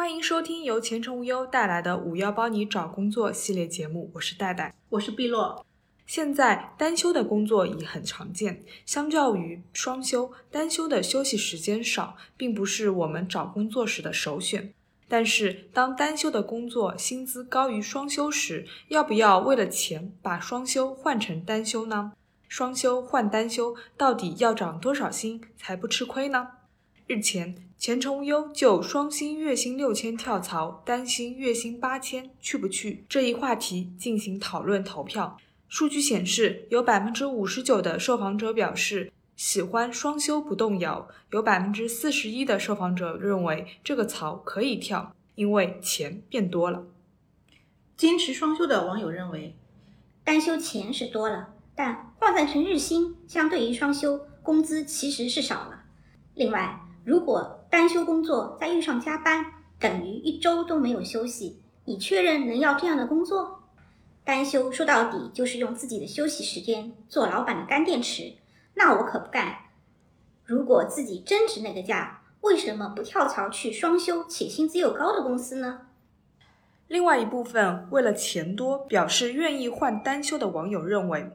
欢迎收听由前程无忧带来的“五幺帮你找工作”系列节目，我是戴戴，我是碧落。现在单休的工作已很常见，相较于双休，单休的休息时间少，并不是我们找工作时的首选。但是，当单休的工作薪资高于双休时，要不要为了钱把双休换成单休呢？双休换单休，到底要涨多少薪才不吃亏呢？日前，前程无忧就双薪月薪六千跳槽，单薪月薪八千去不去这一话题进行讨论投票。数据显示，有百分之五十九的受访者表示喜欢双休不动摇，有百分之四十一的受访者认为这个槽可以跳，因为钱变多了。坚持双休的网友认为，单休钱是多了，但换算成日薪，相对于双休，工资其实是少了。另外，如果单休工作再遇上加班，等于一周都没有休息。你确认能要这样的工作？单休说到底就是用自己的休息时间做老板的干电池，那我可不干。如果自己真值那个价，为什么不跳槽去双休且薪资又高的公司呢？另外一部分为了钱多表示愿意换单休的网友认为，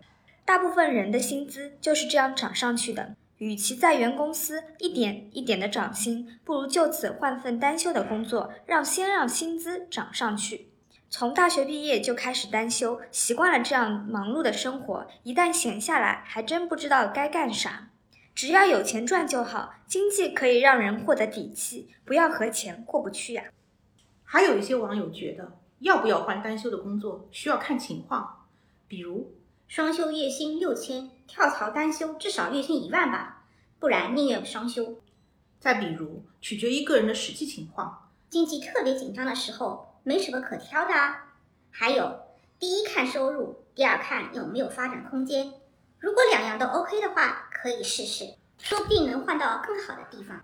大部分人的薪资就是这样涨上去的。与其在原公司一点一点的涨薪，不如就此换份单休的工作，让先让薪资涨上去。从大学毕业就开始单休，习惯了这样忙碌的生活，一旦闲下来，还真不知道该干啥。只要有钱赚就好，经济可以让人获得底气，不要和钱过不去呀。还有一些网友觉得，要不要换单休的工作需要看情况，比如。双休月薪六千，跳槽单休至少月薪一万吧，不然宁愿双休。再比如，取决于个人的实际情况，经济特别紧张的时候，没什么可挑的啊。还有，第一看收入，第二看有没有发展空间。如果两样都 OK 的话，可以试试，说不定能换到更好的地方。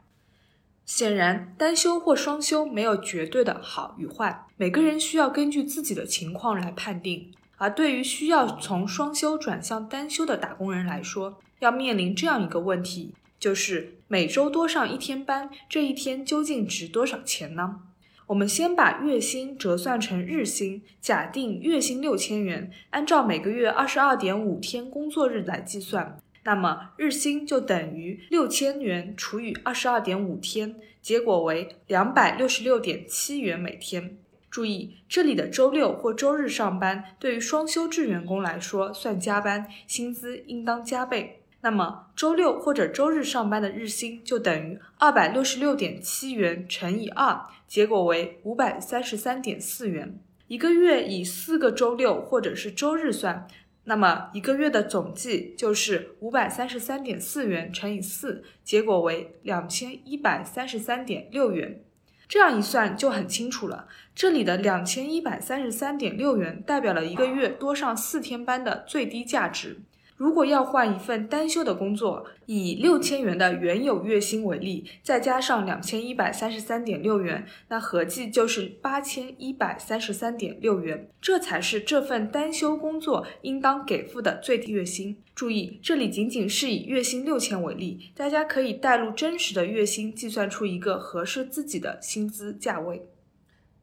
显然，单休或双休没有绝对的好与坏，每个人需要根据自己的情况来判定。而对于需要从双休转向单休的打工人来说，要面临这样一个问题，就是每周多上一天班，这一天究竟值多少钱呢？我们先把月薪折算成日薪，假定月薪六千元，按照每个月二十二点五天工作日来计算，那么日薪就等于六千元除以二十二点五天，结果为两百六十六点七元每天。注意，这里的周六或周日上班，对于双休制员工来说算加班，薪资应当加倍。那么，周六或者周日上班的日薪就等于二百六十六点七元乘以二，结果为五百三十三点四元。一个月以四个周六或者是周日算，那么一个月的总计就是五百三十三点四元乘以四，结果为两千一百三十三点六元。这样一算就很清楚了，这里的两千一百三十三点六元代表了一个月多上四天班的最低价值。如果要换一份单休的工作，以六千元的原有月薪为例，再加上两千一百三十三点六元，那合计就是八千一百三十三点六元，这才是这份单休工作应当给付的最低月薪。注意，这里仅仅是以月薪六千为例，大家可以带入真实的月薪，计算出一个合适自己的薪资价位。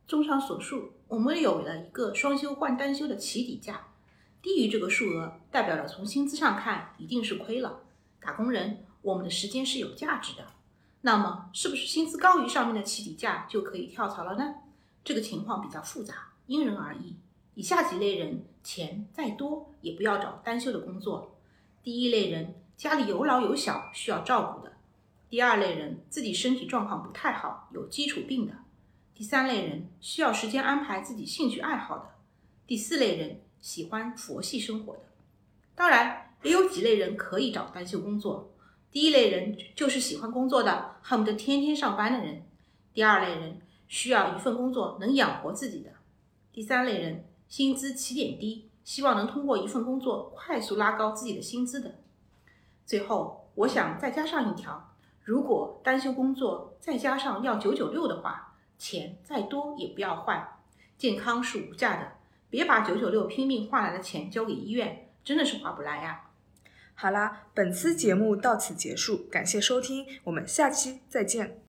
综上所述，我们有了一个双休换单休的起底价。低于这个数额，代表了从薪资上看一定是亏了。打工人，我们的时间是有价值的。那么，是不是薪资高于上面的起底价就可以跳槽了呢？这个情况比较复杂，因人而异。以下几类人，钱再多也不要找单休的工作。第一类人，家里有老有小需要照顾的；第二类人，自己身体状况不太好，有基础病的；第三类人，需要时间安排自己兴趣爱好的；第四类人。喜欢佛系生活的，当然也有几类人可以找单休工作。第一类人就是喜欢工作的，恨不得天天上班的人；第二类人需要一份工作能养活自己的；第三类人薪资起点低，希望能通过一份工作快速拉高自己的薪资的。最后，我想再加上一条：如果单休工作再加上要九九六的话，钱再多也不要换，健康是无价的。别把九九六拼命换来的钱交给医院，真的是划不来呀。好啦，本次节目到此结束，感谢收听，我们下期再见。